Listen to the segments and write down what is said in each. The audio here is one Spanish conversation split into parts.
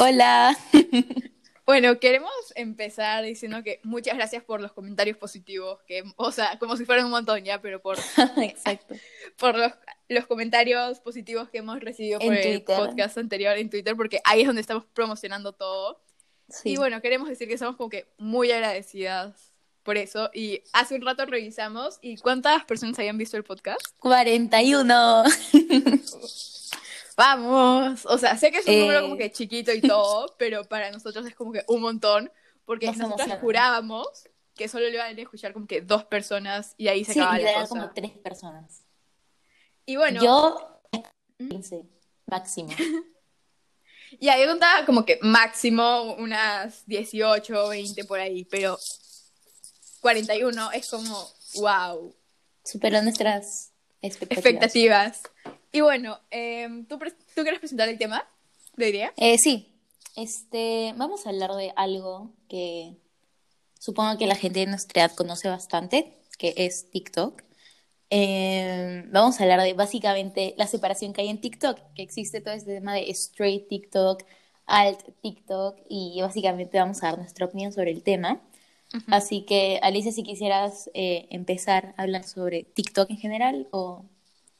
Hola. Bueno, queremos empezar diciendo que muchas gracias por los comentarios positivos, que, o sea, como si fueran un montón ya, pero por, Exacto. por los, los comentarios positivos que hemos recibido En por el Twitter. podcast anterior en Twitter, porque ahí es donde estamos promocionando todo. Sí. Y bueno, queremos decir que somos como que muy agradecidas por eso. Y hace un rato revisamos y cuántas personas habían visto el podcast. 41. Vamos, o sea, sé que es un Eh. número como que chiquito y todo, pero para nosotros es como que un montón, porque Nos nosotros jurábamos que solo le iban a escuchar como que dos personas y ahí se Sí, acababa la eran cosa. como tres personas. Y bueno, Yo, 15, máximo. y ahí contaba como que máximo unas 18, 20 por ahí, pero 41 es como, wow, Superó nuestras expectativas. expectativas. Y bueno, em, ¿tú, ¿tú quieres presentar el tema de hoy día? Eh, sí, este, vamos a hablar de algo que supongo que la gente de nuestra edad conoce bastante, que es TikTok. Eh, vamos a hablar de básicamente la separación que hay en TikTok, que existe todo este tema de straight TikTok, alt TikTok, y básicamente vamos a dar nuestra opinión sobre el tema. Así que, Alicia, si quisieras eh, empezar a hablar sobre TikTok en general o...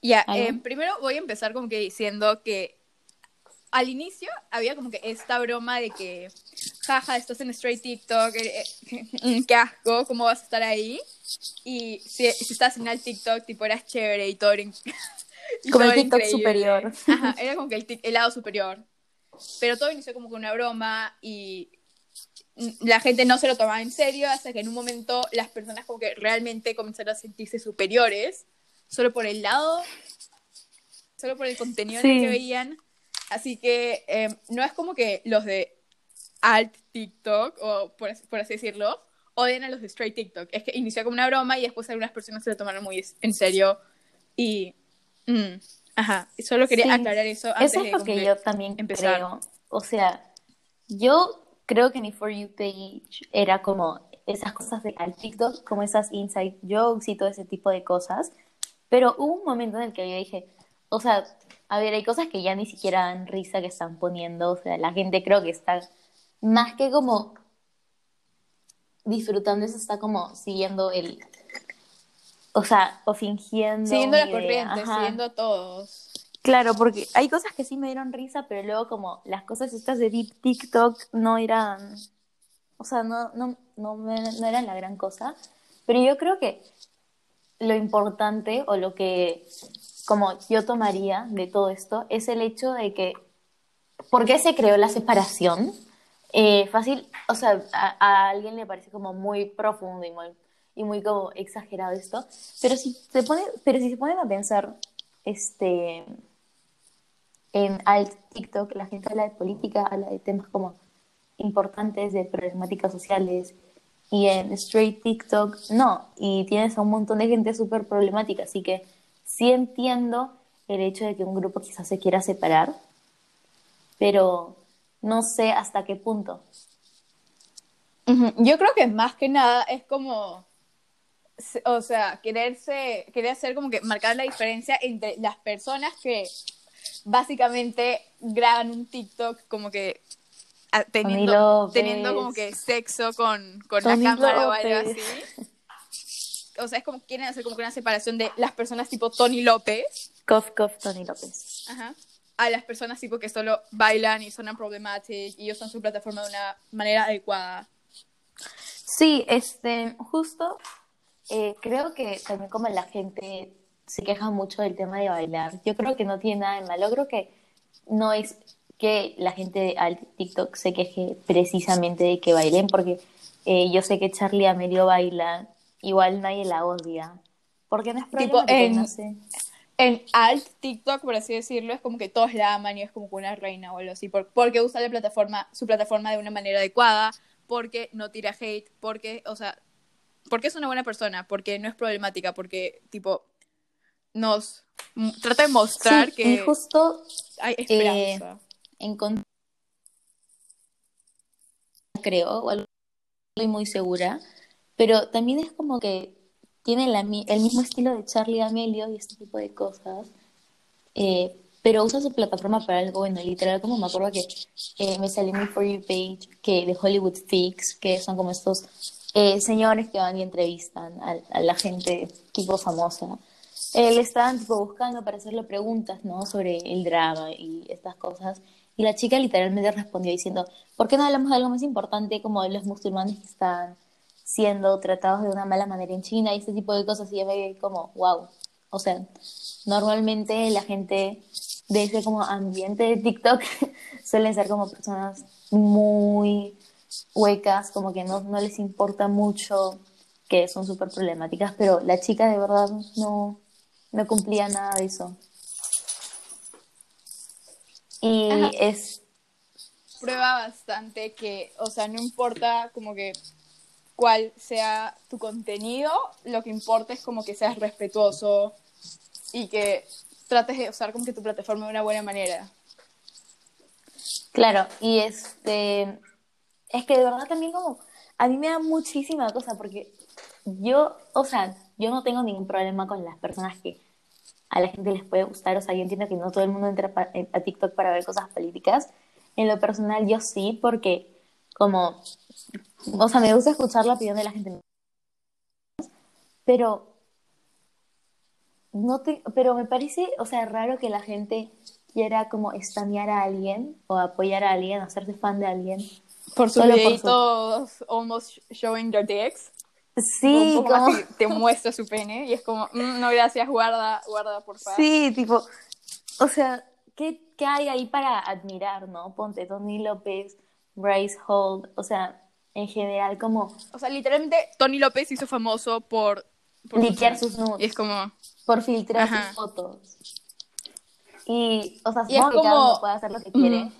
Ya, ¿Algo? eh, primero voy a empezar como que diciendo que al inicio había como que esta broma de que, jaja, estás en straight TikTok, eh, eh, qué asco, ¿cómo vas a estar ahí? Y si, si estás en el TikTok, tipo, eras chévere y todo y Como el todo era TikTok increíble. superior. Ajá, era como que el, el lado superior. Pero todo inició como con una broma y la gente no se lo tomaba en serio hasta que en un momento las personas como que realmente comenzaron a sentirse superiores solo por el lado, solo por el contenido Sí. que veían. Así que eh, no es como que los de alt TikTok, o por, por así decirlo, odian a los de straight TikTok. Es que inició como una broma y después algunas personas se lo tomaron muy en serio y... mm, ajá, solo quería Sí. aclarar eso antes Eso de es lo como que que yo también empezar. creo. O sea, yo creo que mi For You page era como esas cosas de al TikTok, como esas inside jokes y todo ese tipo de cosas. Pero hubo un momento en el que yo dije, o sea, a ver, hay cosas que ya ni siquiera dan risa que están poniendo. O sea, la gente creo que está más que como disfrutando eso, está como siguiendo el. O sea, o fingiendo. Siguiendo la idea. corriente, Ajá. siguiendo a todos. Claro, porque hay cosas que sí me dieron risa, pero luego como las cosas estas de Deep TikTok no eran, o sea, no, no, no, me- no eran la gran cosa. Pero yo creo que lo importante o lo que como yo tomaría de todo esto es el hecho de que, ¿por qué se creó la separación? Eh, fácil, o sea, a, alguien le parece como muy profundo y muy, y muy como exagerado esto, pero si se pone, pero si se ponen a pensar, este, en alt TikTok la gente habla de política, habla de temas como importantes, de problemáticas sociales, y en straight TikTok no, y tienes a un montón de gente súper problemática, así que sí entiendo el hecho de que un grupo quizás se quiera separar, pero no sé hasta qué punto. Yo creo que más que nada es como, o sea, quererse, querer hacer como que marcar la diferencia entre las personas que básicamente graban un TikTok como que teniendo, López. teniendo como que sexo con, con la cámara o algo así. O sea, es como quieren hacer como que una separación de las personas tipo Tony López Cof, cof, Tony López. Ajá. a las personas tipo que solo bailan y son problematic y usan su plataforma de una manera adecuada. Sí, este, justo eh, creo que también como la gente se queja mucho del tema de bailar, yo creo que no tiene nada de malo, creo que no es que la gente al TikTok se queje precisamente de que bailen, porque eh, yo sé que Charlie Amelio baila, igual nadie la odia, porque no es Tipo, problema que en- no sé. En alt TikTok, por así decirlo, es como que todos la aman y es como que una reina o algo así, por- porque usa la plataforma, su plataforma de una manera adecuada, porque no tira hate, porque, o sea, porque es una buena persona, porque no es problemática, porque, tipo, nos trata de mostrar Sí, que y justo hay esperanza. Encontré, creo, o algo estoy muy segura, pero también es como que tiene la el mismo estilo de Charlie D'Amelio y este tipo de cosas, eh, pero usa su plataforma para algo bueno, literal, como me acuerdo que eh, me salió mi For You page que de Hollywood Fix, que son como estos eh, señores que van y entrevistan a, la gente tipo famosa. Eh, le estaban tipo buscando para hacerle preguntas, ¿no? Sobre el drama y estas cosas. Y la chica literalmente respondió diciendo, ¿por qué no hablamos de algo más importante como los musulmanes que están siendo tratados de una mala manera en China y ese tipo de cosas? Y yo me como, wow. O sea, normalmente la gente de ese como ambiente de TikTok suelen ser como personas muy huecas, como que no, no les importa mucho, que son súper problemáticas, pero la chica de verdad no, no cumplía nada de eso. Y es... Prueba bastante que, o sea, no importa como que cuál sea tu contenido, lo que importa es como que seas respetuoso y que trates de usar como que tu plataforma de una buena manera. Claro, y este, es que de verdad también como, a mí me da muchísima cosa porque yo, o sea, yo no tengo ningún problema con las personas que a la gente les puede gustar, o sea, yo entiendo que no todo el mundo entra eh, a TikTok para ver cosas políticas. En lo personal yo sí, porque como, o sea, me gusta escuchar la opinión de la gente. Pero no te, pero me parece, o sea, raro que la gente quiera como estanear a alguien o apoyar a alguien, hacerse fan de alguien. Por sus videitos almost showing their dicks. Sí, como... te muestra su pene y es como, mm, no gracias, guarda, guarda, por favor. Sí, tipo, o sea, ¿qué, ¿qué hay ahí para admirar, no? Ponte Tony López, Bryce Holt, o sea, en general como... O sea, literalmente Tony López hizo famoso por... por sus nudes. Y es como por filtrar sus fotos. Y, o sea, que cada uno puede hacer lo que quiere,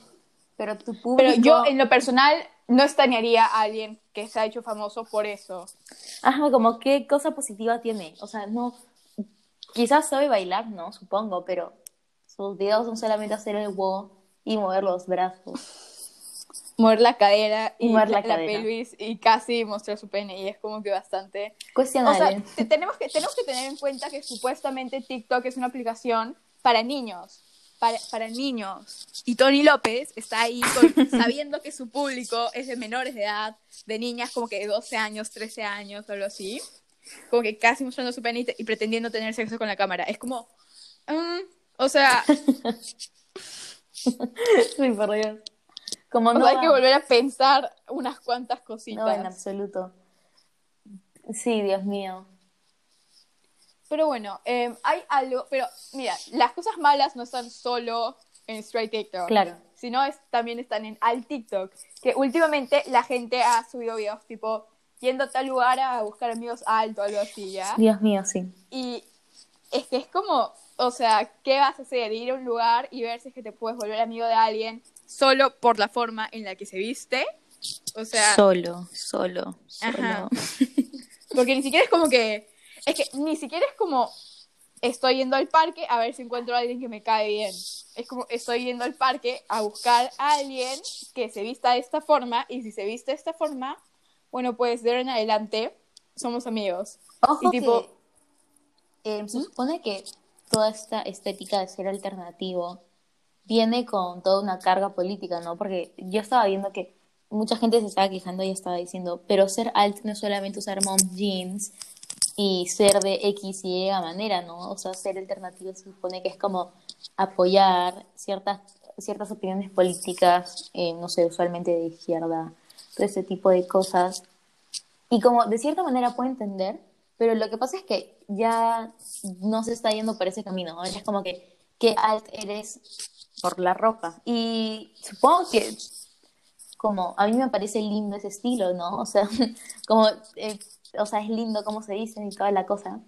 pero tu público... Pero yo, en lo personal, no estañaría a alguien que se ha hecho famoso por eso. Ajá, como qué cosa positiva tiene. O sea, no... Quizás sabe bailar, ¿no? Supongo, pero sus videos son solamente hacer el wow y mover los brazos mover la cadera y mover la, pelvis y casi mostrar su pene y es como que bastante cuestionable. O sea, tenemos que tenemos que tener en cuenta que supuestamente TikTok es una aplicación para niños, para, para niños. Y Tony López está ahí sabiendo que su público es de menores de edad, de niñas como que de 12 años, 13 años o algo así. Como que casi mostrando su pene y, pretendiendo tener sexo con la cámara. Es como, mm, o sea... sí, por Dios. Como no hay que volver a pensar unas cuantas cositas. No, en absoluto. Sí, Dios mío. Pero bueno, em, hay algo, pero mira, las cosas malas no están solo en Straight TikTok. Claro. Sino es, también están en Alt TikTok. Que últimamente la gente ha subido videos tipo yendo a tal lugar a buscar amigos alto o algo así, ¿ya? Dios mío, sí. Y es que es como, o sea, ¿qué vas a hacer? Ir a un lugar y ver si es que te puedes volver amigo de alguien solo por la forma en la que se viste. O sea. Solo, solo, solo. Porque ni siquiera es como que. Es que ni siquiera es como. Estoy yendo al parque a ver si encuentro a alguien que me cae bien. Es como estoy yendo al parque a buscar a alguien que se vista de esta forma. Y si se viste de esta forma, bueno, pues de ahora en adelante somos amigos. Ojo y tipo. Eh, se ¿Mm? supone que toda esta estética de ser alternativo viene con toda una carga política, ¿no? Porque yo estaba viendo que mucha gente se estaba quejando y estaba diciendo, pero ser alt no es solamente usar mom jeans y ser de X y Y manera, ¿no? O sea, ser alternativo se supone que es como apoyar ciertas, ciertas opiniones políticas, eh, no sé, usualmente de izquierda, todo ese tipo de cosas. Y como de cierta manera puedo entender, pero lo que pasa es que ya no se está yendo por ese camino, ¿no? Es como que, ¿qué alt eres por la ropa. Y supongo que como a mí me parece lindo ese estilo, ¿no? O sea, como, eh, o sea, es lindo como se dice y toda la cosa.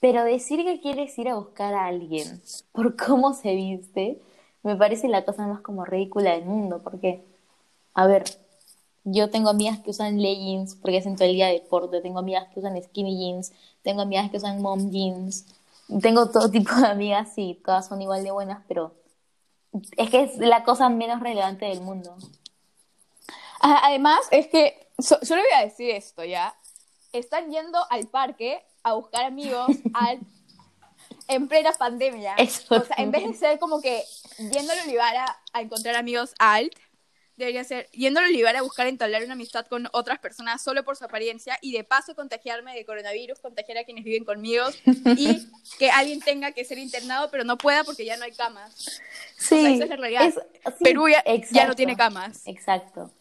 Pero decir que quieres ir a buscar a alguien por cómo se viste, me parece la cosa más como ridícula del mundo, porque, a ver, yo tengo amigas que usan leggings porque hacen todo el día de deporte, tengo amigas que usan skinny jeans, tengo amigas que usan mom jeans, tengo todo tipo de amigas y todas son igual de buenas, pero es que es la cosa menos relevante del mundo. Además, es que, solo voy a decir esto, ¿ya? Están yendo al parque a buscar amigos al... en plena pandemia. Eso o sea, en vez de ser como que yendo al Olivar a, a encontrar amigos alt, debería ser yendo al Olivar a buscar entablar una amistad con otras personas solo por su apariencia y de paso contagiarme de coronavirus, contagiar a quienes viven conmigo y que alguien tenga que ser internado pero no pueda porque ya no hay camas. Sí, O sea, esa es la realidad. es- sí, Perú ya, ya no tiene camas. Exacto.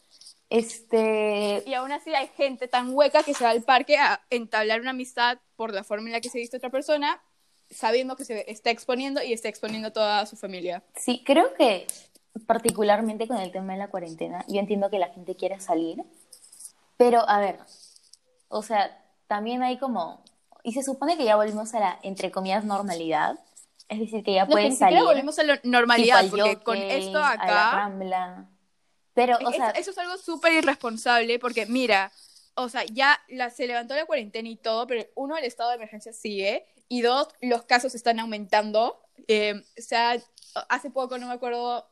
Este, Y aún así hay gente tan hueca que se va al parque a entablar una amistad por la forma en la que se viste otra persona, sabiendo que se está exponiendo y está exponiendo toda su familia. Sí, creo que particularmente con el tema de la cuarentena, yo entiendo que la gente quiere salir, pero a ver, o sea, también hay como, y se supone que ya volvimos a la, entre comillas, normalidad, es decir, que ya No, que puedes siquiera salir, volvemos a la normalidad, al porque con jockey, esto a la acá... pero, o sea, eso es algo súper irresponsable porque, mira, o sea, ya la, se levantó la cuarentena y todo, pero uno, el estado de emergencia sigue, y dos, los casos están aumentando. Eh, o sea, hace poco, no me acuerdo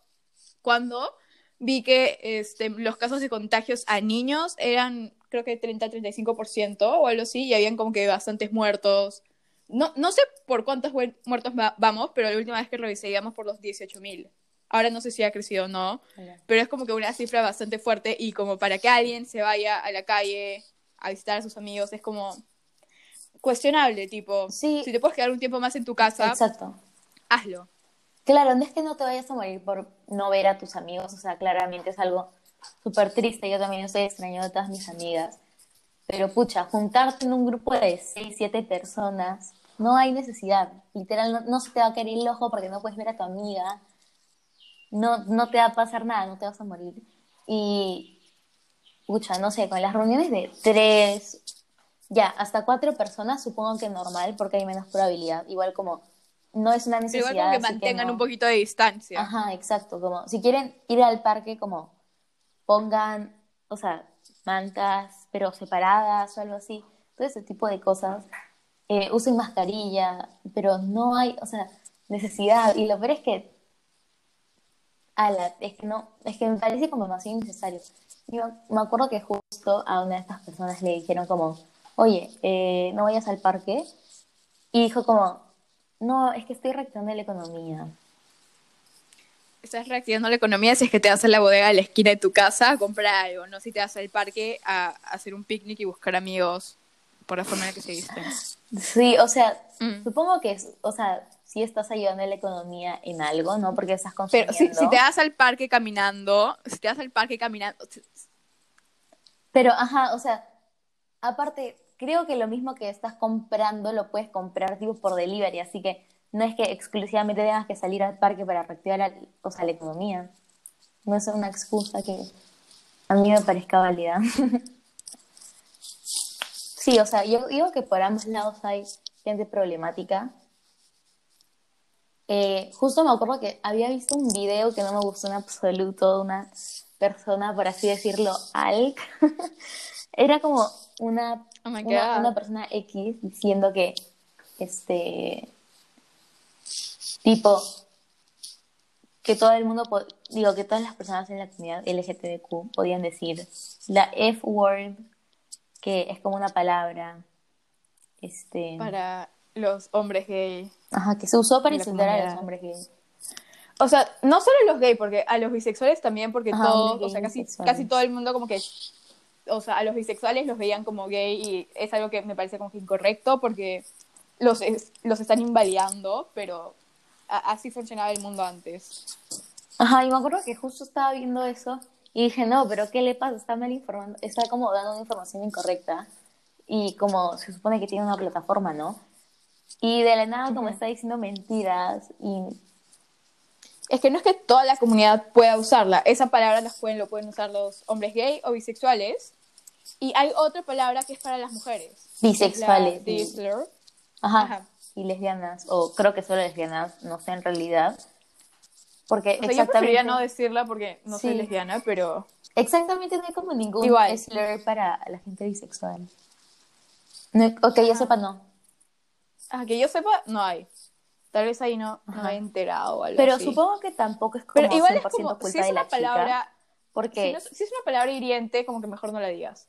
cuándo, vi que este, los casos de contagios a niños eran, creo que 30-35% o algo así, y habían como que bastantes muertos. No, no sé por cuántos muertos va- vamos, pero la última vez que revisé íbamos por los 18.000. Ahora no sé si ha crecido o no, pero es como que una cifra bastante fuerte y como para que alguien se vaya a la calle a visitar a sus amigos es como cuestionable, tipo, Sí. si te puedes quedar un tiempo más en tu casa, exacto. hazlo. Claro, no es que no te vayas a morir por no ver a tus amigos, o sea, claramente es algo súper triste, yo también estoy extrañando a todas mis amigas, pero pucha, juntarte en un grupo de seis, siete personas, no hay necesidad, literal, no, no se te va a caer el ojo porque no puedes ver a tu amiga, no, no te va a pasar nada, no te vas a morir, y pucha, no sé, con las reuniones de tres, ya, hasta cuatro personas supongo que normal porque hay menos probabilidad, igual como... No es una Pero necesidad. igual como que mantengan no. un poquito de distancia. Ajá, exacto. Como si quieren ir al parque, como pongan, o sea, mantas, pero separadas o algo así. Todo ese tipo de cosas. Eh, usen mascarilla, pero no hay, o sea, necesidad. Y lo peor es que, ala, es que no, es que me parece como demasiado innecesario. Yo me acuerdo que justo a una de estas personas le dijeron como, oye, eh, no vayas al parque. Y dijo como, no, es que estoy reactivando la economía. Estás reactivando la economía si es que te vas a la bodega de la esquina de tu casa a comprar algo, no si te vas al parque a, a hacer un picnic y buscar amigos por la forma en la que se visten. Sí, o sea, Mm. supongo que, o sea, sí estás ayudando a la economía en algo, ¿no? Porque estás Pero consumiendo. si, si te vas al parque caminando, si te vas al parque caminando, Pero, ajá, o sea, aparte, creo que lo mismo que estás comprando lo puedes comprar tipo por delivery, así que no es que exclusivamente tengas que salir al parque para reactivar la, o sea, la economía. No es una excusa que a mí me parezca válida. sí, o sea, yo digo que por ambos lados hay gente problemática. Eh, justo me acuerdo que había visto un video que no me gustó en absoluto de una persona, por así decirlo, alt. Era como una, Oh una, una persona X diciendo que, este, tipo, que todo el mundo, digo, que todas las personas en la comunidad LGTBQ podían decir la F-word, que es como una palabra, este, para los hombres gay. ajá, que se usó para insultar a los hombres gays. O sea, no solo los gays, porque a los bisexuales también, porque Ajá, todos, o sea, casi, bisexuales. casi todo el mundo como que, o sea, a los bisexuales los veían como gay y es algo que me parece como que incorrecto porque los, es- los están invalidando, pero a- así funcionaba el mundo antes. Ajá, y me acuerdo que justo estaba viendo eso y dije, no, pero ¿qué le pasa? Está mal informando, está como dando una información incorrecta y como se supone que tiene una plataforma, ¿no? Y de la nada como está diciendo mentiras y... Es que no es que toda la comunidad pueda usarla. Esa palabra las pueden, lo pueden usar los hombres gay o bisexuales. Y hay otra palabra que es para las mujeres. Bisexuales. Dizzler. Ajá, Ajá. y lesbianas, o creo que solo lesbianas, no sé en realidad. Porque O sea, yo exactamente, no decirla porque no soy lesbiana, pero... exactamente no hay como ningún Igual. slur para la gente bisexual. No, ok, yo sepa no. Ah, que yo sepa, no hay. Tal vez ahí no, no he enterado o algo Pero así. supongo que tampoco es como Pero igual 100% es como, culpa si es de la una palabra, chica. Porque si, no es, si es una palabra hiriente, como que mejor no la digas.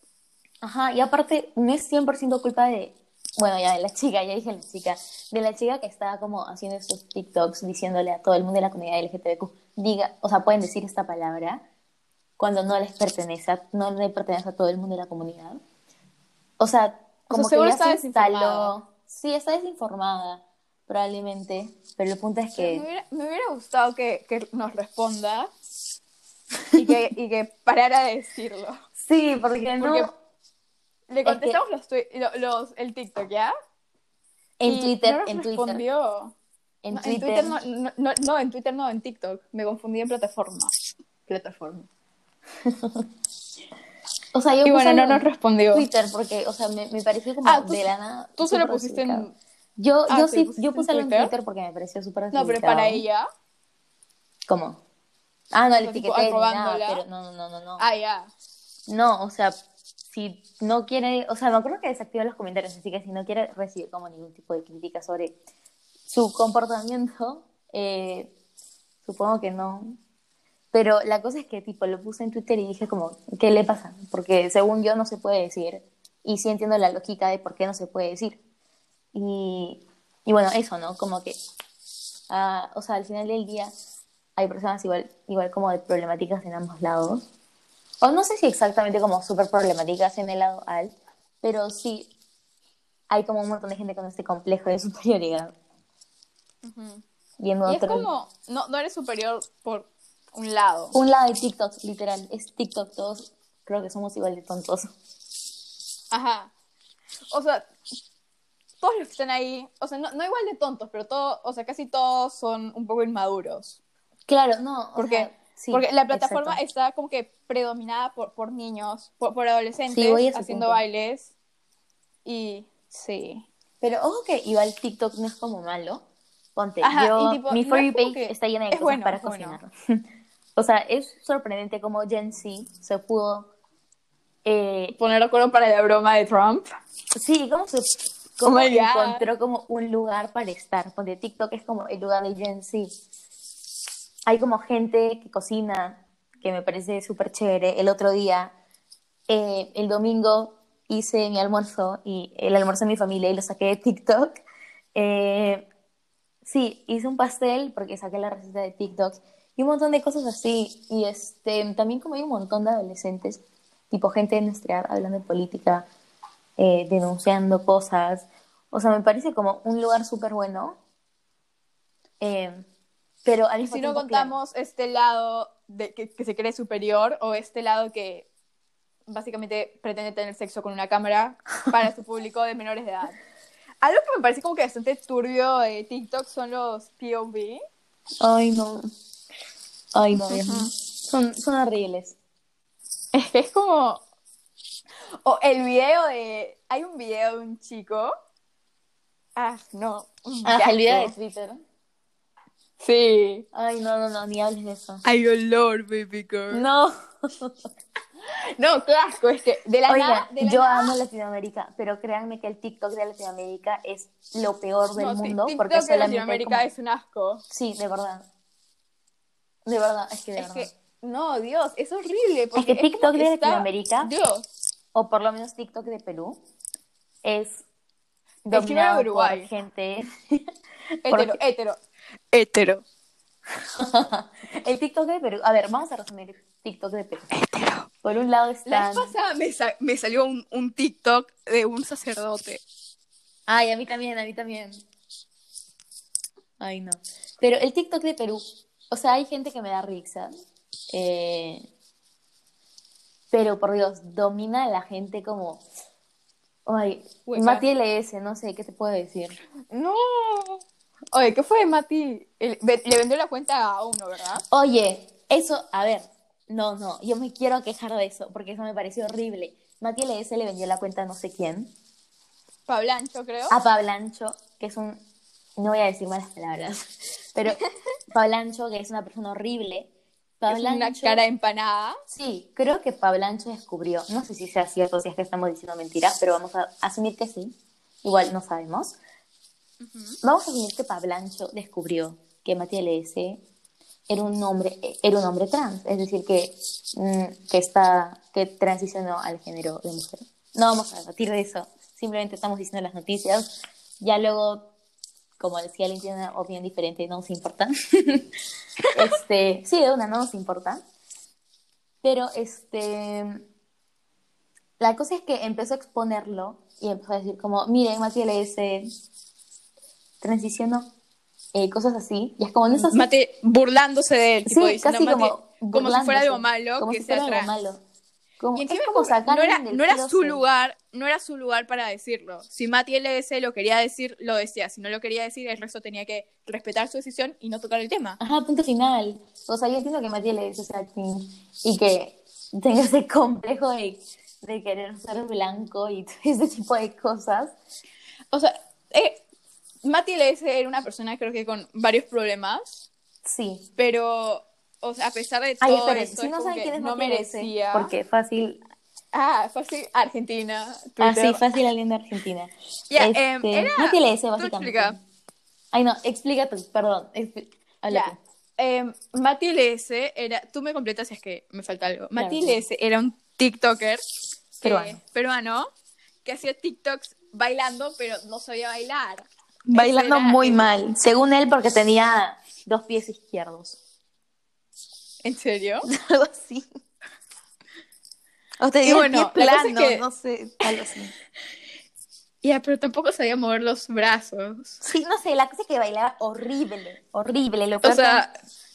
Ajá, y aparte no es 100% culpa de bueno, ya de la chica, ya dije la chica, de la chica que estaba como haciendo estos TikToks diciéndole a todo el mundo de la comunidad LGTBQ, diga, o sea, pueden decir esta palabra cuando no les pertenece, a- no le pertenece a todo el mundo de la comunidad. O sea, como que seguro ya está se instaló. Sí, está desinformada, probablemente, pero el punto es Me que... hubiera, me hubiera gustado que, que nos responda y que, y que parara de decirlo. Sí, porque no... Le que- contestamos los, tui- lo- los, el TikTok, ¿ya? En Y Twitter, no nos en Twitter, respondió. en No, Twitter, no, no, no, no, en Twitter no, en TikTok. Me confundí en plataforma. Plataforma. o sea, yo Y bueno, no nos en respondió. Twitter porque, o sea, me, me pareció como Ah, tú- de la nada. Tú se lo pusiste en... Yo, Ah, yo sí, yo en puse en Twitter. Twitter porque me pareció súper No, pero para ella. ¿Cómo? Ah, no, le etiqueté nada, pero no, no, no, no, no. Ah, ya. No, o sea, si no quiere, o sea, me acuerdo que desactiva los comentarios, así que si no quiere recibir como ningún tipo de crítica sobre su comportamiento, eh, supongo que no. Pero la cosa es que, tipo, lo puse en Twitter y dije como, ¿qué le pasa? Porque según yo no se puede decir. Y sí entiendo la lógica de por qué no se puede decir. Y, y bueno, eso, ¿no? Como que, ah, o sea, al final del día hay personas igual, igual como de problemáticas en ambos lados. O no sé si exactamente como súper problemáticas en el lado alt, pero sí hay como un montón de gente con este complejo de superioridad. Ujú. Viendo Y es otro- como, no, no eres superior por un lado. Un lado de TikTok, literal, es TikTok, todos creo que somos igual de tontos. Ajá. O sea, todos los que están ahí, o sea, no, no igual de tontos, pero todos, o sea, casi todos son un poco inmaduros. Claro, no. Porque, sea, sí, porque la plataforma exacto. está como que predominada por, por niños, por, por adolescentes, Sí, haciendo punto. bailes. Y sí. Pero ojo que igual TikTok no es como malo. Ponte, Ajá, yo, y tipo, mi no como page está llena de es cosas bueno, para es bueno. o sea, es sorprendente cómo Gen Z se pudo... eh, Poner de acuerdo para la broma de Trump. sí, cómo se... Cómo Oh encontró como un lugar para estar. Ponte, TikTok es como el lugar de Gen Z. Hay como gente que cocina, que me parece súper chévere. El otro día, eh, el domingo, hice mi almuerzo y el almuerzo de mi familia y lo saqué de TikTok. Eh, sí, hice un pastel porque saqué la receta de TikTok y un montón de cosas así. Y este, también como hay un montón de adolescentes, tipo gente de nuestra edad hablando de política, eh, denunciando cosas. O sea, me parece como un lugar súper bueno. Eh, pero al mismo si no tiempo, claro, contamos este lado de que, que se cree superior o este lado que básicamente pretende tener sexo con una cámara para su público de menores de edad. Algo que me parece como que bastante turbio de TikTok son los POV. Ay, no. Ay, no, Dios mío. Ujú. Son, son horribles. Es que es como... O el video de... Hay un video de un chico... Ah, no. Ah, el video de. Twitter. Sí. Ay, no, no, no, ni hables de eso. Hay olor, baby girl. No. No, qué asco. Es que de la Oiga, nada... de la yo nada- amo Latinoamérica, pero créanme que el TikTok de Latinoamérica es lo peor del No, sí, mundo TikTok porque de Latinoamérica como- es un asco. Sí, de verdad. De verdad, es que de Es verdad. que, no, Dios, es horrible. porque Es que TikTok de está- Latinoamérica- Dios, O por lo menos TikTok de Perú es dominado Uruguay. por gente... hetero, Porque- hetero. Hetero. el TikTok de Perú... A ver, vamos a resumir el TikTok de Perú. Por un lado La vez pasada me, sa- me salió un, un TikTok de un sacerdote. Ay, a mí también, a mí también. Ay, no. Pero el TikTok de Perú, o sea, hay gente que me da risa. eh, pero por Dios, domina a la gente como. Ay, Hueca. Mati LS, no sé, ¿qué te puedo decir? No. Oye, ¿qué fue de Mati? El- le vendió la cuenta a uno, ¿verdad? Oye, eso, a ver, no, no, yo me quiero quejar de eso, porque eso me pareció horrible. Mati LS le vendió la cuenta a no sé quién, Pablancho, creo. a Pablancho, que es un, no voy a decir malas palabras, pero Pablancho, que es una persona horrible. es una Pablancho, cara empanada. sí, creo que Pablancho descubrió, no sé si sea cierto, si es que estamos diciendo mentiras, pero vamos a asumir que sí, igual no sabemos. Vamos a asumir que Pablancho descubrió que Mati LS era un hombre, era un hombre trans, es decir, que, mm, que está, que transicionó al género de mujer. No vamos a debatir de eso, simplemente estamos diciendo las noticias. Ya luego, como decía, alguien tiene una opinión diferente, no nos importa. este, sí, de una, no nos importa. Pero este, la cosa es que empezó a exponerlo y empezó a decir como, miren, Mati LS transicionó, eh, cosas así. Y es como, no es así. Mate burlándose de él, tipo, Sí, diciendo, casi Mate, como como si fuera algo malo como que si sea fuera algo trans. malo. Como, Y es encima como como sacar no era, no era su lugar, no era su lugar para decirlo. Si Mati LS lo quería decir, lo decía. Si no lo quería decir, el resto tenía que respetar su decisión y no tocar el tema. Ajá, punto final. O sea, yo entiendo que le dice sea cringe y que tenga ese complejo de, de querer ser blanco y todo ese tipo de cosas. O sea, eh, Mati LS era una persona creo que con varios problemas, Sí. pero o sea, a pesar de Ay, todo esperen, eso, si no saben quién es no merecía. porque fácil. Ah, así, Argentina. Ah, Twitter. sí, fácil alguien de Argentina. Ya, Este, em, era- Matías Lese, tú básicamente. explica. Ay, no, explica tú, perdón. expli- habla Ya. Eh, Mati LS era, tú me completas si es que me falta algo. Mati Claro. LS era un TikToker que- Peruano. peruano que hacía TikToks bailando, pero no sabía bailar. Bailando era muy mal, según él, porque tenía dos pies izquierdos. ¿En serio? Algo así. O te Y digo bueno, cosa es plano, que- no sé, algo así. Ya, pero tampoco sabía mover los brazos. Sí, no sé, la cosa es que bailaba horrible, horrible. Lo O peor, sea,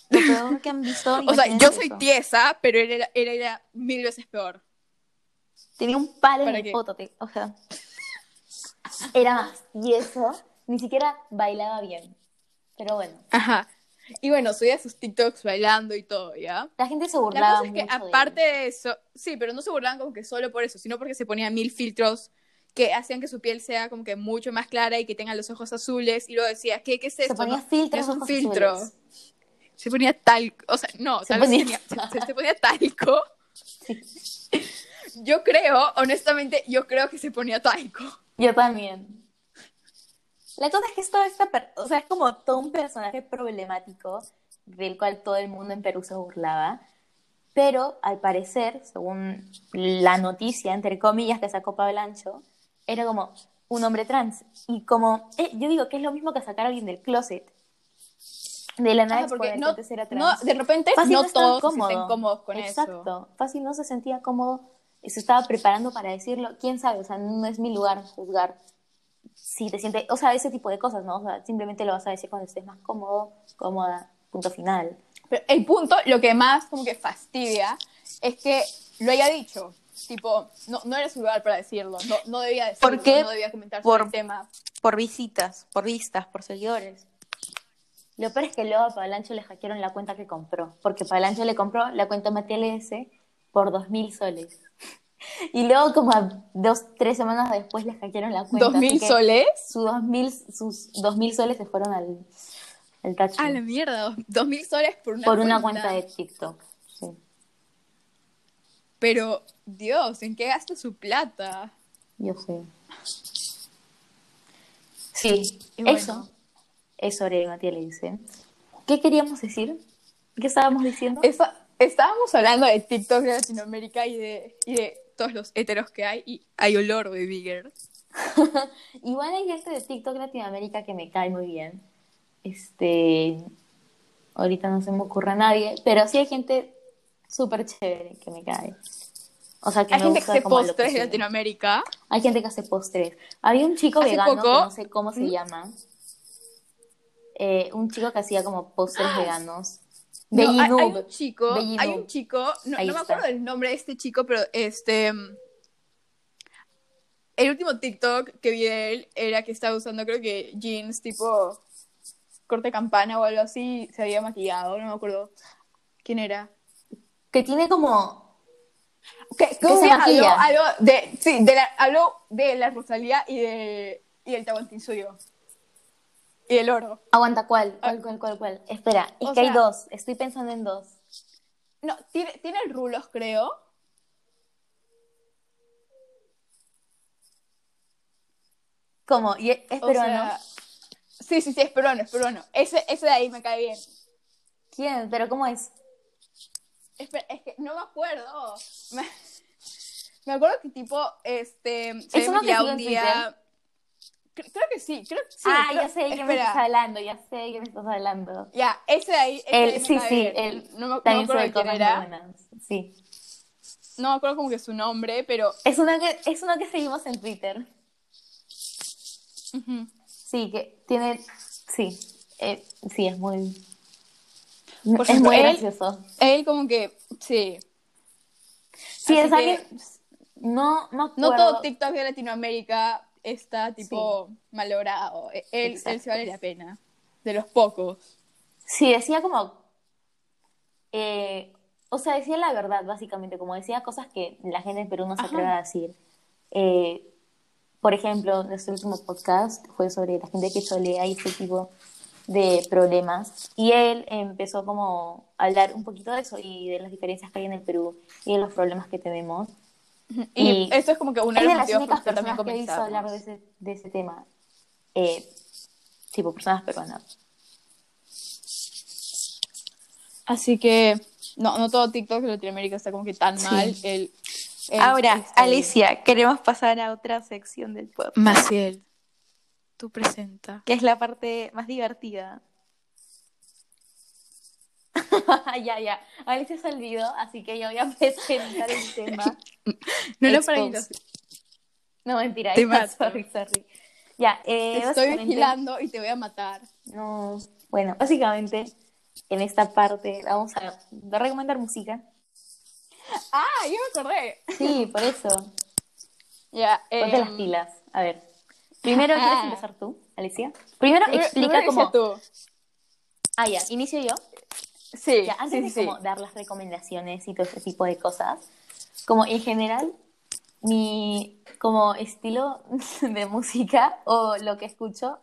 que, lo peor que han visto. o sea, imagínense yo soy eso. tiesa, pero él era, él era mil veces peor. Tenía un palo en ¿Para el potote, o sea. Era más tieso, ni siquiera bailaba bien. Pero bueno, Ajá. Y bueno, subía sus TikToks bailando y todo, ¿ya? la gente se La burlaba cosa es que mucho de aparte él. de eso, sí, pero no se burlaban como que solo por eso, sino porque se ponían mil filtros que hacían que su piel sea como que mucho más clara y que tenga los ojos azules y luego decía, ¿qué, qué es esto? Se ponía no, filtros es un ojos filtro. azules. Se ponía talco, o sea, no, Se tal vez ponía- tenía- se, se ponía talco. Sí. Yo creo, honestamente, yo creo que se ponía talco. Yo también. La cosa es que esta per- o sea, es como todo un personaje problemático del cual todo el mundo en Perú se burlaba. Pero al parecer, según la noticia, entre comillas, que sacó Pablo Ancho, era como un hombre trans. Y como, eh, yo digo que es lo mismo que sacar a alguien del closet. De la nada porque no, era no, trans. de repente Fácil no estaba todos se sienten cómodos con Exacto. eso. Fácil no se sentía cómodo se estaba preparando para decirlo. ¿Quién sabe? O sea, no es mi lugar juzgar si te sientes, o sea, ese tipo de cosas, ¿no? O sea, simplemente lo vas a decir cuando estés más cómodo, cómoda, punto final. Pero el punto, lo que más como que fastidia, es que lo haya dicho. Tipo, no, no era su lugar para decirlo, no, no debía decirlo, ¿Por qué? no debía comentar sobre Por- el tema. Por visitas, por vistas, por seguidores. Lo peor es que luego a Palancho le hackearon la cuenta que compró, porque Palancho le compró la cuenta MTLS por dos mil soles. Y luego como a dos, tres semanas después le hackearon la cuenta. ¿Dos mil soles? Sus dos mil, sus dos mil soles se fueron al, al tacho. A la mierda, dos- mil soles por una por una cuenta. cuenta de TikTok. Sí. Pero, Dios, ¿en qué gasta su plata? Yo sé. Sí, Y bueno. eso es sobre Matías le dice. ¿Qué queríamos decir? ¿Qué estábamos diciendo? Esa- estábamos hablando de TikTok de Latinoamérica y de, y de todos los heteros que hay, y hay olor, baby girl. Igual hay gente de TikTok Latinoamérica que me cae muy bien. Este, ahorita no se me ocurre a nadie, pero sí hay gente súper chévere que me cae. O sea, que Hay me gente que hace postres de. Latinoamérica. Hay gente que hace postres. Había un chico Hace vegano poco- que no sé cómo se ¿Mm? llama. Eh, un chico que hacía como postres veganos. No, hay, un chico, hay un chico, no, no me acuerdo del nombre de este chico, pero este mm, el último TikTok que vi de él era que estaba usando creo que jeans tipo corte campana o algo así, se había maquillado, no me acuerdo quién era. Que tiene como. Que, se habló, maquilla. habló de, sí, de la, habló de la Rosalía y de y del Tahuantinsuyo. Y del oro. Aguanta, ¿cuál? ¿Cuál, cuál, cuál, cuál? Espera, es O que hay dos. Estoy pensando en dos. No, tiene, tiene rulos, creo. ¿Cómo? ¿Y es O peruano? sea, sí, sí, sí, es peruano, es peruano. Ese, ese de ahí me cae bien. ¿Quién? ¿Pero cómo es? Espera, es que no me acuerdo. Me- Me acuerdo que tipo, este, se ¿Es un día... Cre- Creo que sí, creo que sí. ah, creo- ya sé de qué me estás hablando, ya sé de qué me estás hablando. Ya, ese de ahí. ese ahí me sí, sí, él No me, no me también acuerdo quién era. Sí. No me acuerdo como que su nombre, pero. Es uno que, es uno que seguimos en Twitter. Sí, que tiene. Sí, eh, sí, es muy. Por es muy él- gracioso. Él como que. Sí. Sí, Así es que- alguien. No, no, No todo TikTok de Latinoamérica está tipo malogrado. Él, él sí Exacto. vale la pena. De los pocos. Sí, decía como. eh, o sea, decía la verdad, básicamente. Como decía cosas que la gente en Perú no se atreve a decir. Eh, por ejemplo, nuestro último podcast fue sobre la gente que cholea y ese tipo de problemas. Y él empezó como a hablar un poquito de eso y de las diferencias que hay en el Perú y de los problemas que tenemos. Y, Y esto es como que uno es de las únicas personas que he visto hablar de ese, de ese tema. Eh, tipo, personas peruanas. Así que. No, no todo TikTok de Latinoamérica está como que tan Sí. mal. El, el- Ahora, este, Alicia, queremos pasar a otra sección del podcast, Maciel, tú presenta. que es la parte más divertida. ya, ya. Alicia se olvidó, así que yo voy a presentar el tema. No lo para No, mentira, Te ya, sorry, sorry. Ya, eh, Te estoy vigilando y te voy a matar. No, bueno, básicamente en esta parte vamos a recomendar música. Ah, yo me acordé. Sí, por eso. Ya, Ponte em, las pilas. A ver. Primero, ¿quieres empezar tú, Alicia? Primero primero- explica primero cómo. tú. Ah, ya, inicio yo. Sí, Ya, antes sí, de sí, como dar las recomendaciones y todo ese tipo de cosas, como en general, mi como estilo de música o lo que escucho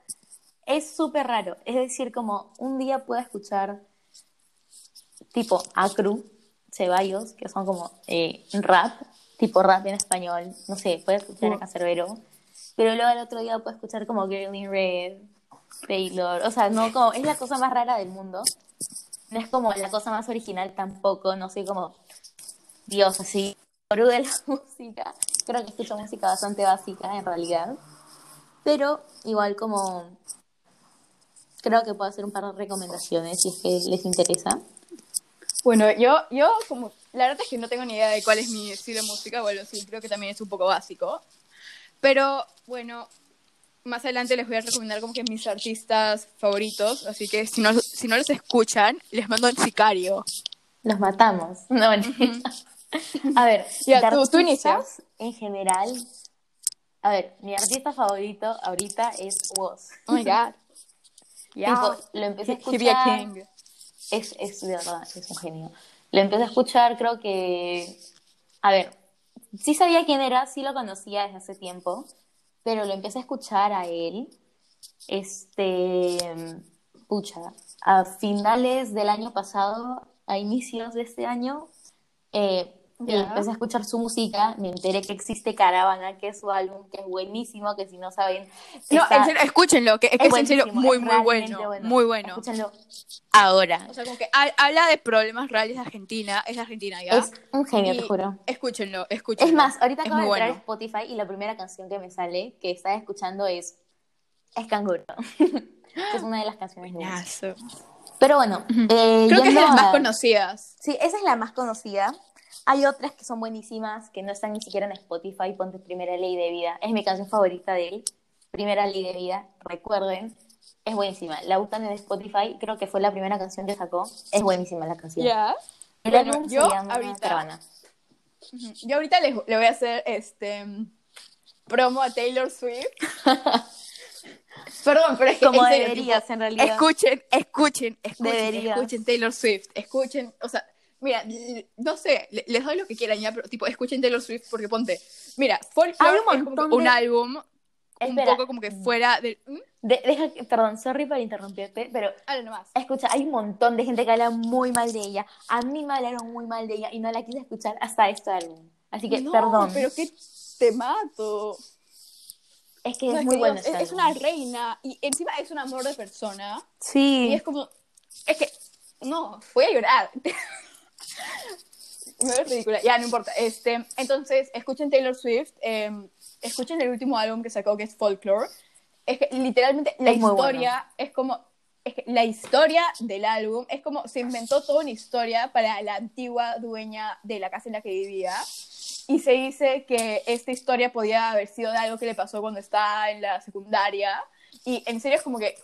es súper raro. Es decir, como un día puedo escuchar tipo Acru, Ceballos, que son como eh, rap, tipo rap en español, no sé, puedo escuchar a Cancerbero, pero luego el otro día puedo escuchar como Girl in Red, Taylor, o sea, no como, es la cosa más rara del mundo. No es como la cosa más original tampoco, no soy como Dios así, gurú de la música. Creo que escucho música bastante básica en realidad. Pero igual como creo que puedo hacer un par de recomendaciones si es que les interesa. Bueno, yo, yo como, la verdad es que no tengo ni idea de cuál es mi estilo de música, bueno, sí, creo que también es un poco básico. Pero bueno, más adelante les voy a recomendar como que mis artistas favoritos, así que si no, si no los escuchan, les mando un sicario. Los matamos. No, mentira. A ver, Ya, tú- tú inicias. En general, a ver, mi artista favorito ahorita es Woz. Oh my god. Ya. Tipo, lo empecé a escuchar. king. Es, es de verdad, es un genio. Lo empecé a escuchar, creo que. A ver, sí sabía quién era, sí lo conocía desde hace tiempo, pero lo empecé a escuchar a él. Este. Pucha, a finales del año pasado, a inicios de este año, eh, y Ya. empecé a escuchar su música. Me enteré que existe Caravana, que es su álbum, que es buenísimo, que si no saben. No, está- en serio, escúchenlo, que es, que es en serio muy, es muy realmente bueno, Muy bueno. Escúchenlo ahora. O sea, como que ha- habla de problemas reales de Argentina, es de Argentina ya. Es un genio, Y te juro. Escúchenlo, escúchenlo. Es más, ahorita Es acabo de muy entrar a bueno. Spotify y la primera canción que me sale, que estaba escuchando, es Es Canguro. que es una de las canciones de. Pero bueno, eh, Creo que es de las más a- conocidas. Sí, esa es la más conocida. Hay otras que son buenísimas, que no están ni siquiera en Spotify. Ponte Primera Ley de Vida. Es mi canción favorita de él. Primera Ley de Vida. Recuerden. Es buenísima. La buscan en Spotify. Creo que fue la primera canción que sacó. Es buenísima la canción. Ya. El Bueno, álbum yo se llama ahorita-. Yo ahorita le, le voy a hacer este promo a Taylor Swift. Perdón, pero es que Como en serio, deberías, tipo, en realidad. Escuchen, escuchen, escuchen, Deberías. escuchen Taylor Swift, escuchen, o sea, mira, no sé, le- les doy lo que quieran ya, pero tipo, escuchen Taylor Swift porque ponte, mira, Folklore un es como que un de- álbum un Espera. poco como que fuera del... ¿Mm? De- deja que- perdón, sorry por interrumpirte, pero Habla nomás. escucha, hay un montón de gente que habla muy mal de ella. A mí me hablaron muy mal de ella y no la quise escuchar hasta este álbum. Así que, no, perdón. pero qué te mato. Es que O sea, es muy que bueno. Este es, una reina y encima es un amor de persona. Y Sí. es como, es que, no, voy a llorar. Me veo ridícula. Ya, no importa. Este, entonces, escuchen Taylor Swift. eh, escuchen el último álbum que sacó, que es Folklore. Es que literalmente la Es historia es como. Es que la historia del álbum es como se inventó toda una historia para la antigua dueña de la casa en la que vivía. Y se dice que esta historia podía haber sido de algo que le pasó cuando estaba en la secundaria. Y en serio es como que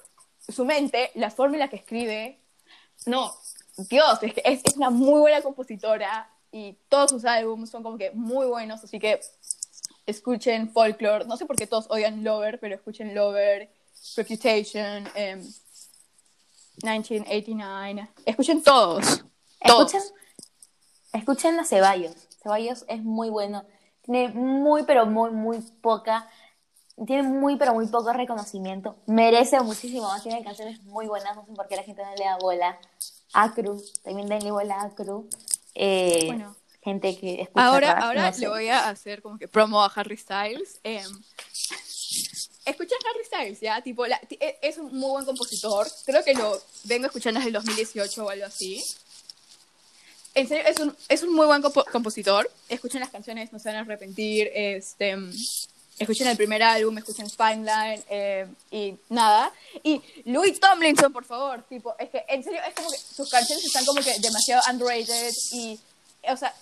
su mente, la forma en la que escribe, no, Dios, es que es, es una muy buena compositora y todos sus álbumes son como que muy buenos, así que escuchen Folklore. No sé por qué todos odian Lover, pero escuchen Lover, Reputation, em, 1989. Escuchen todos. Todos. Escuchen, escuchen a Ceballos. Ceballos es muy bueno. Tiene muy, pero muy, muy poca. Tiene muy, pero muy poco reconocimiento. Merece muchísimo más. Tiene canciones muy buenas. No sé por qué la gente no le da bola. Acru. También denle bola a Acru. Eh, Bueno. Gente que escucha Ahora, rap, ahora no sé. le voy a hacer como que promo a Harry Styles. Em, escuchen Harry Styles, ¿ya? Tipo, la- e- es un muy buen compositor. Creo que lo vengo escuchando desde el 2018 o algo así. En serio, es un, es un muy buen compo- compositor. Escuchen las canciones, no se van a arrepentir. Este, mm, escuchen el primer álbum, escuchen Fine Line eh, y nada. Y Louis Tomlinson, por favor. Tipo, es que en serio, es como que sus canciones están como que demasiado underrated y, o sea,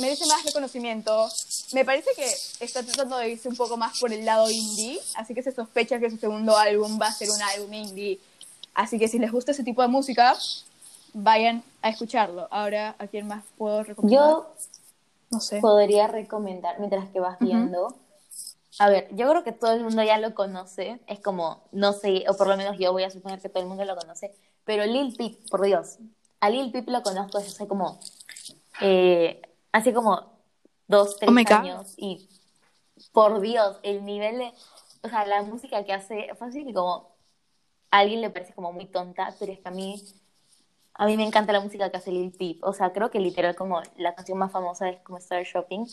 merece más reconocimiento. Me parece que está tratando de irse un poco más por el lado indie, así que se sospecha que su segundo álbum va a ser un álbum indie. Así que si les gusta ese tipo de música, vayan a escucharlo. Ahora, ¿a quién más puedo recomendar? Yo no sé. podría recomendar, mientras que vas viendo. A ver, yo creo que todo el mundo ya lo conoce. Es como, no sé, o por lo menos yo voy a suponer que todo el mundo lo conoce. Pero Lil Peep, por Dios. A Lil Peep lo conozco desde hace como. eh, hace como dos, tres Oh años. Y por Dios, el nivel de. O sea, la música que hace. Fácil que como. A alguien le parece como muy tonta, pero es que a mí. A mí me encanta la música que hace Lil Peep. O sea, creo que literal como la canción más famosa es como Star Shopping.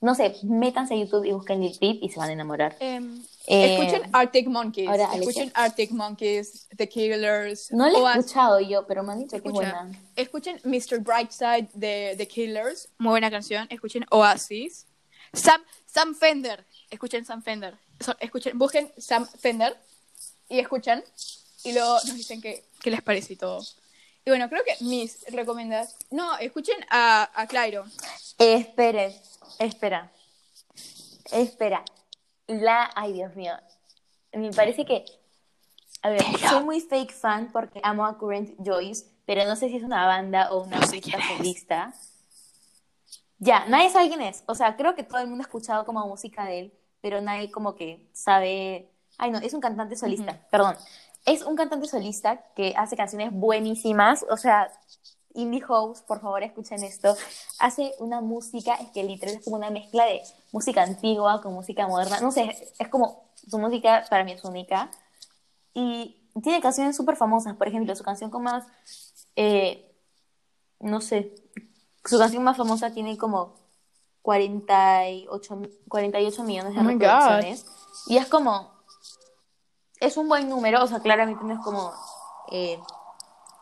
No sé, métanse a YouTube y busquen Lil Peep y se van a enamorar. Em, Eh, escuchen Arctic Monkeys. ahora, escuchen Arctic Monkeys, The Killers. No la he escuchado yo, pero me han dicho que es buena. escuchen Mr. Brightside de The Killers, muy buena canción. Escuchen Oasis. Sam, Sam Fender, escuchen Sam Fender. So- escuchen, busquen Sam Fender y escuchan y luego nos dicen qué les parece y todo. Y bueno, creo que mis recomendaciones. No, escuchen a, a Clairo. Esperen, espera. Espera. La. Ay, Dios mío. Me parece que. A ver, soy muy fake fan porque amo a Current Joyce, pero no sé si es una banda o una No sé solista. Ya, nadie sabe quién es. O sea, creo que todo el mundo ha escuchado como música de él, pero nadie como que sabe. Ay, no, es un cantante solista, perdón. Es un cantante solista que hace canciones buenísimas. O sea, Indie House, por favor, escuchen esto. Hace una música, es que literal es como una mezcla de música antigua con música moderna. No sé, es como su música para mí es única. Y tiene canciones súper famosas. Por ejemplo, su canción con más. eh, no sé. Su canción más famosa tiene como 48, 48 millones de Oh reproducciones. Y es como. Es un buen número, o sea, claramente no es como eh,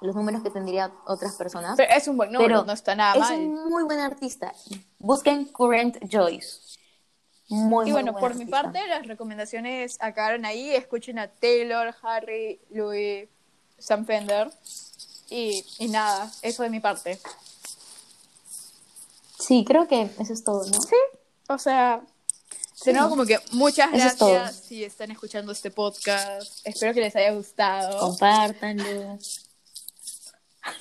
los números que tendría otras personas. Pero es un buen número, Pero no está nada es mal. un muy buen artista. Busquen Current Joyce. Muy, Y bueno, buen por mi parte, las recomendaciones acabaron ahí. Escuchen a Taylor, Harry, Louis, Sam Fender. Y, y nada, eso de mi parte. Sí, creo que eso es todo, ¿no? O sea, como que muchas Eso gracias si están escuchando este podcast. Espero que les haya gustado. Compártanlo.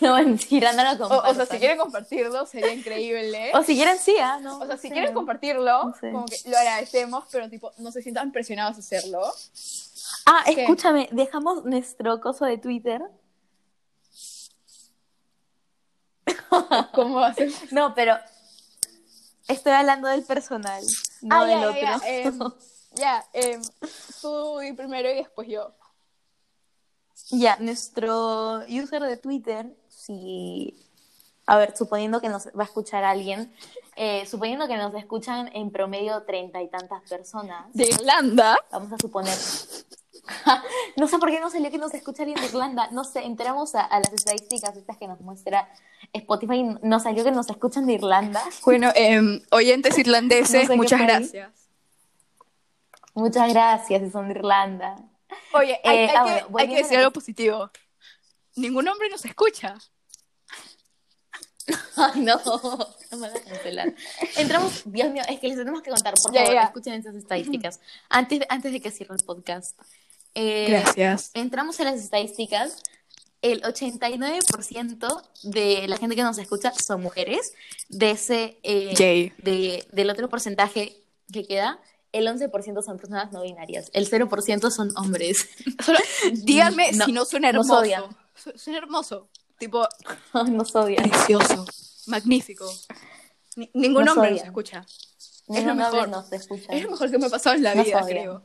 No, mentira, no lo O, o compartan. sea, si quieren compartirlo, sería increíble. O si quieren, sí, ¿ah? No, O sea, si quieren compartirlo, No sé. como que lo agradecemos, pero tipo, no se sientan presionados a hacerlo. Ah, ¿Qué? escúchame, dejamos nuestro coso de Twitter. ¿Cómo va a ser? No, pero estoy hablando del personal, no Ah, del ya, otro. ya, em, ya, em, tú primero y después yo. Ya, nuestro user de Twitter, si, a ver, suponiendo que nos va a escuchar alguien, eh, suponiendo que nos escuchan en promedio treinta y tantas personas, De Irlanda. vamos a suponer, no sé por qué no salió que nos escucha alguien de Irlanda. No sé, entramos a, a las estadísticas estas que nos muestra Spotify y nos salió que nos escuchan de Irlanda. Bueno, em, oyentes irlandeses, No sé qué muchas gracias. Muchas gracias, si son de Irlanda. Oye, hay, Eh, hay ah, que, bueno, hay volviendo que decir algo positivo. Ningún hombre nos escucha. Ay, no, no me hagas cancelar. Entramos, Dios mío, es que les tenemos que contar, por favor, ya. escuchen esas estadísticas. Antes, antes de que cierre el podcast. Eh, Gracias. entramos a las estadísticas. El 89% de la gente que nos escucha son mujeres. De ese, eh, de, del otro porcentaje que queda, el 11% son personas no binarias. El 0% son hombres. Solo díganme No, si no suena nos hermoso. Su- Suena hermoso. Tipo, nos odian. precioso. Magnífico. Ni- ningún Nos hombre nos odian. escucha. Ningún lo mejor. nos escucha. Es lo mejor que me ha pasado en la Nos vida, odian. creo.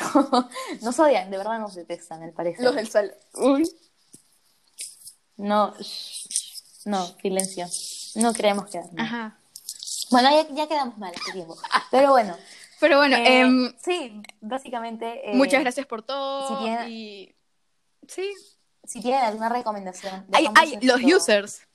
nos odian, de verdad nos detestan, al parecer. Los del sal. Uy. No, no, silencio. No queremos quedar mal. Ajá. Bueno, ya, ya quedamos mal hace tiempo. Pero bueno. Pero bueno, eh, em, sí, básicamente. eh, muchas gracias por todo. si tiene- Y. Sí. Si tienen alguna recomendación. Hay, hay los users.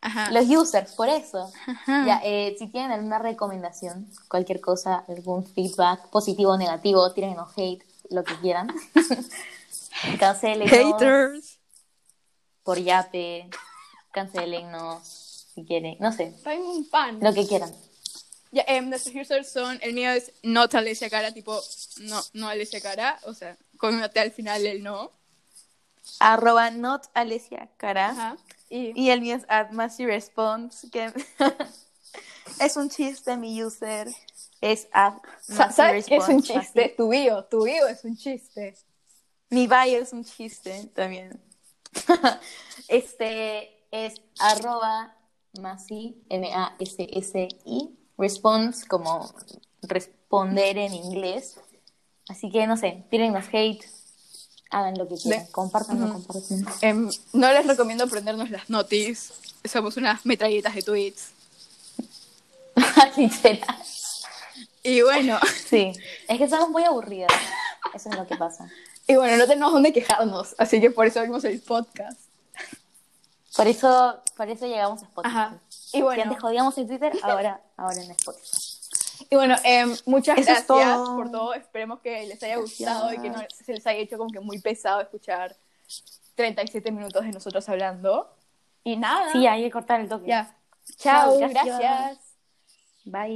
Ajá. Los users, por eso. Ya, eh, si tienen alguna recomendación, cualquier cosa, algún feedback, positivo o negativo, tírenos hate, lo que quieran. Cancelen Haters. por yape, cancelennos si quieren, no sé, un pan. lo que quieran. Ya, em, nuestros users son, el mío es not Alicia Cara, tipo, no, no Alicia Cara, o sea, con T al final el no. Arroba not Alesia Cara. Y, Y el mío es at Response, que es un chiste, mi user es at ¿Sabes qué es un chiste? así. Tu bio, tu bio es un chiste. Mi bio es un chiste también. Este es arroba masi, M-A-S-S-I, response, como responder en inglés. Así que no sé, tírennos hate, hagan lo que quieran, compartan. Em, no les recomiendo aprendernos las notis, somos unas metralletas de tweets. Literal. Y bueno, Sí, es que somos muy aburridas. Eso es lo que pasa. y bueno, no tenemos dónde quejarnos, así que por eso abrimos el podcast. Por eso, por eso llegamos a Spotify. Ajá. Y Si bueno, antes jodíamos en Twitter, ahora, ahora en Spotify. Y bueno em, muchas Eso es gracias todo. por todo. Esperemos que les haya gustado y que no se les haya hecho como que muy pesado escuchar 37 minutos de nosotros hablando. Y nada. Sí, hay que cortar el toque. Ya. Chao, Chao, gracias. gracias. Bye.